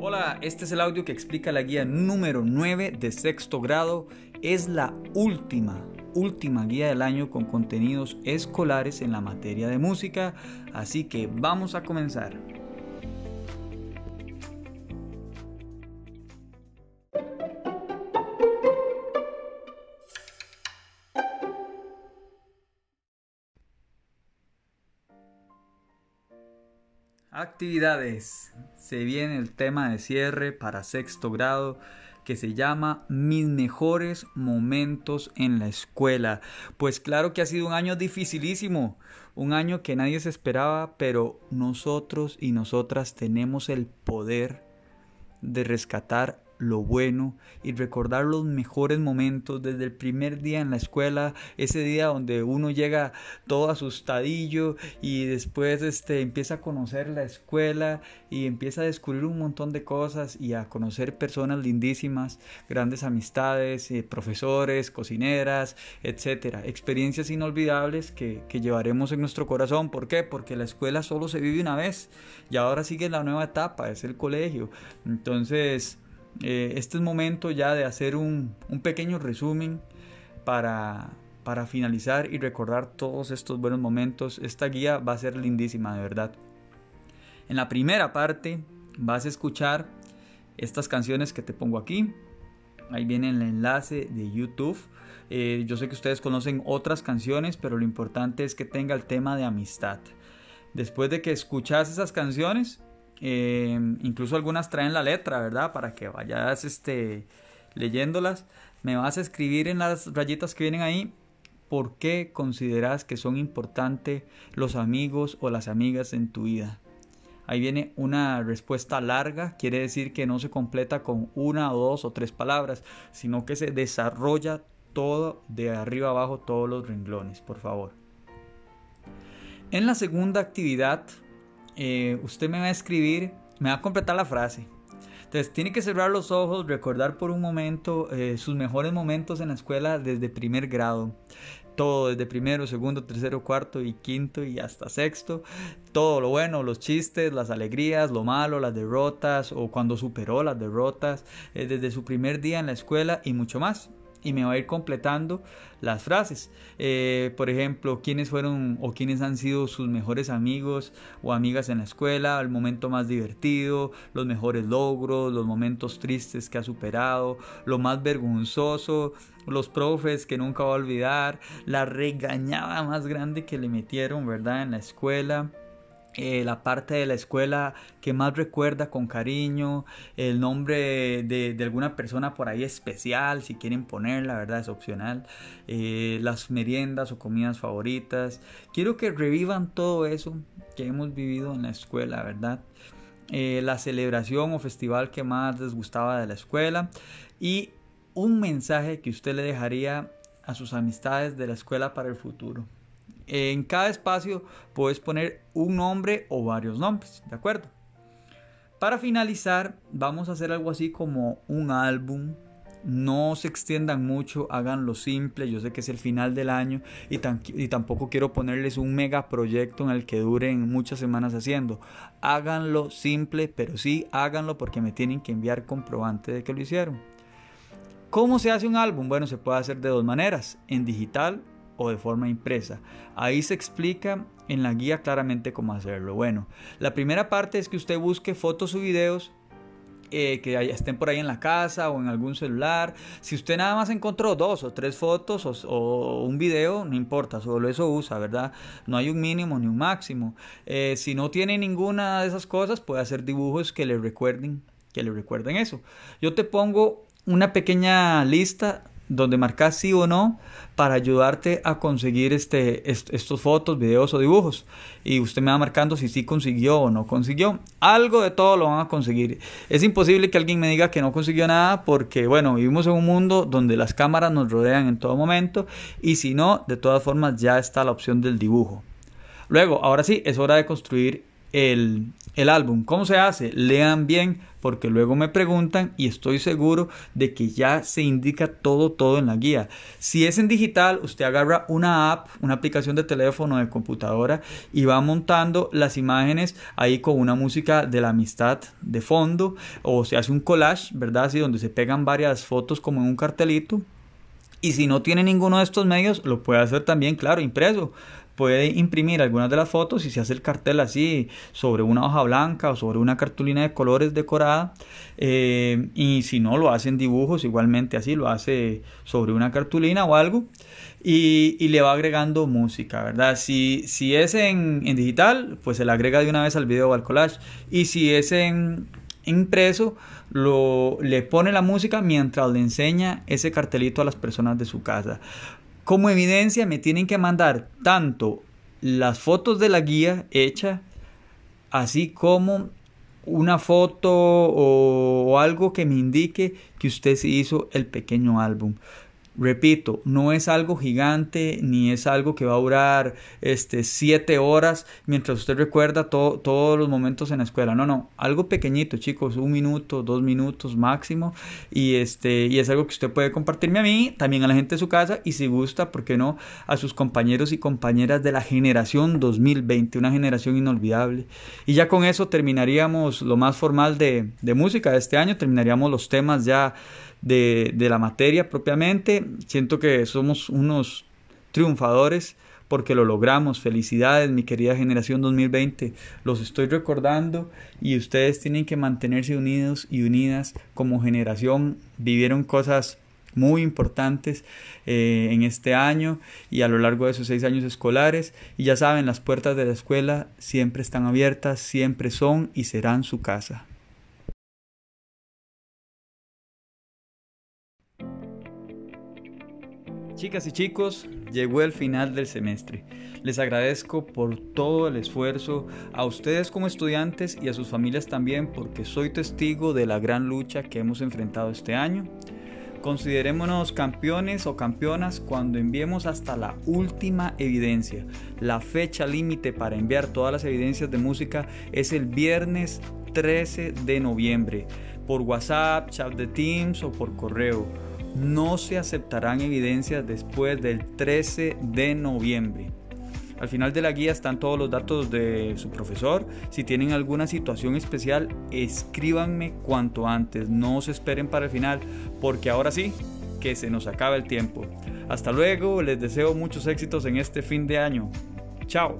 Hola, este es el audio que explica la guía número 9 de sexto grado. Es la última, última guía del año con contenidos escolares en la materia de música, así que vamos a comenzar. Actividades. Se viene el tema de cierre para sexto grado que se llama Mis mejores momentos en la escuela. Pues claro que ha sido un año dificilísimo, un año que nadie se esperaba, pero nosotros y nosotras tenemos el poder de rescatar lo bueno y recordar los mejores momentos desde el primer día en la escuela, ese día donde uno llega todo asustadillo y después este, empieza a conocer la escuela y empieza a descubrir un montón de cosas y a conocer personas lindísimas, grandes amistades, eh, profesores, cocineras, etcétera. Experiencias inolvidables que, que llevaremos en nuestro corazón. ¿Por qué? Porque la escuela solo se vive una vez y ahora sigue la nueva etapa, es el colegio. Entonces, eh, este es momento ya de hacer un, pequeño resumen para, para finalizar y recordar todos estos buenos momentos. Esta guía va a ser lindísima, de verdad. En la primera parte vas a escuchar estas canciones que te pongo aquí. Ahí viene el enlace de YouTube. Eh, yo sé que ustedes conocen otras canciones, pero lo importante es que tenga el tema de amistad. Después de que escuchas esas canciones, Em, incluso algunas traen la letra, ¿verdad? Para que vayas este, leyéndolas. Me vas a escribir en las rayitas que vienen ahí por qué consideras que son importantes los amigos o las amigas en tu vida. Ahí viene una respuesta larga, quiere decir que no se completa con una o dos o tres palabras, sino que se desarrolla todo de arriba abajo, todos los renglones, por favor. En la segunda actividad eh, usted me va a escribir, me va a completar la frase. Entonces tiene que cerrar los ojos, recordar por un momento eh, sus mejores momentos en la escuela desde primer grado. Todo, desde primero, segundo, tercero, cuarto y quinto y hasta sexto. Todo lo bueno, los chistes, las alegrías, lo malo, las derrotas o cuando superó las derrotas, eh, desde su primer día en la escuela y mucho más y me va a ir completando las frases. Eh, por ejemplo, quiénes fueron o quiénes han sido sus mejores amigos o amigas en la escuela, el momento más divertido, los mejores logros, los momentos tristes que ha superado, lo más vergonzoso, los profes que nunca va a olvidar, la regañada más grande que le metieron, ¿verdad? En la escuela. Eh, la parte de la escuela que más recuerda con cariño, el nombre de, alguna persona por ahí especial, si quieren ponerla, verdad, es opcional, eh, las meriendas o comidas favoritas. Quiero que revivan todo eso que hemos vivido en la escuela, ¿verdad? Eh, la celebración o festival que más les gustaba de la escuela y un mensaje que usted le dejaría a sus amistades de la escuela para el futuro. En cada espacio puedes poner un nombre o varios nombres, ¿de acuerdo? Para finalizar, vamos a hacer algo así como un álbum. No se extiendan mucho, háganlo simple. Yo sé que es el final del año y, y tampoco quiero ponerles un mega proyecto en el que duren muchas semanas haciendo. Háganlo simple, pero sí háganlo porque me tienen que enviar comprobante de que lo hicieron. ¿Cómo se hace un álbum? Bueno, se puede hacer de dos maneras, en digital o de forma impresa. Ahí se explica en la guía claramente cómo hacerlo. Bueno, la primera parte es que usted busque fotos o videos eh, que estén por ahí en la casa o en algún celular. Si usted nada más encontró dos o tres fotos o, un video, no importa, solo eso usa, ¿verdad? No hay un mínimo ni un máximo. Eh, si no tiene ninguna de esas cosas, puede hacer dibujos que le recuerden, que le recuerden eso. Yo te pongo una pequeña lista donde marcas sí o no para ayudarte a conseguir este, estos fotos, videos o dibujos. Y usted me va marcando si sí consiguió o no consiguió. Algo de todo lo van a conseguir. Es imposible que alguien me diga que no consiguió nada porque, bueno, vivimos en un mundo donde las cámaras nos rodean en todo momento y si no, de todas formas ya está la opción del dibujo. Luego, ahora sí, es hora de construir el, el álbum. ¿Cómo se hace? Lean bien porque luego me preguntan y estoy seguro de que ya se indica todo, todo en la guía. Si es en digital, usted agarra una app, una aplicación de teléfono, de computadora y va montando las imágenes ahí con una música de la amistad de fondo o se hace un collage, ¿verdad? Así donde se pegan varias fotos como en un cartelito. Y si no tiene ninguno de estos medios, lo puede hacer también, claro, impreso puede imprimir algunas de las fotos y se hace el cartel así sobre una hoja blanca o sobre una cartulina de colores decorada eh, y si no lo hace en dibujos igualmente así lo hace sobre una cartulina o algo y, le va agregando música verdad si, si es en, digital pues se le agrega de una vez al video o al collage y si es en impreso lo, le pone la música mientras le enseña ese cartelito a las personas de su casa como evidencia me tienen que mandar tanto las fotos de la guía hecha, así como una foto o, algo que me indique que usted se hizo el pequeño álbum. Repito, no es algo gigante ni es algo que va a durar este, siete horas mientras usted recuerda todos los momentos en la escuela. No, no, algo pequeñito, chicos, un minuto, dos minutos máximo. Y, este, y es algo que usted puede compartirme a mí, también a la gente de su casa y si gusta, ¿por qué no? A sus compañeros y compañeras de la generación 2020, una generación inolvidable. Y ya con eso terminaríamos lo más formal de, de música de este año, terminaríamos los temas ya de, la materia propiamente. Siento que somos unos triunfadores porque lo logramos. Felicidades, mi querida generación 2020. Los estoy recordando y ustedes tienen que mantenerse unidos y unidas como generación. Vivieron cosas muy importantes eh, en este año y a lo largo de esos seis años escolares. Y ya saben, las puertas de la escuela siempre están abiertas, siempre son y serán su casa. Chicas y chicos, llegó el final del semestre. Les agradezco por todo el esfuerzo, a ustedes como estudiantes y a sus familias también, porque soy testigo de la gran lucha que hemos enfrentado este año. Considerémonos campeones o campeonas cuando enviemos hasta la última evidencia. La fecha límite para enviar todas las evidencias de música es el viernes 13 de noviembre, por WhatsApp, chat de Teams o por correo no se aceptarán evidencias después del 13 de noviembre. Al final de la guía están todos los datos de su profesor. Si tienen alguna situación especial, escríbanme cuanto antes. No se esperen para el final, porque ahora sí, que se nos acaba el tiempo. Hasta luego, les deseo muchos éxitos en este fin de año. Chao.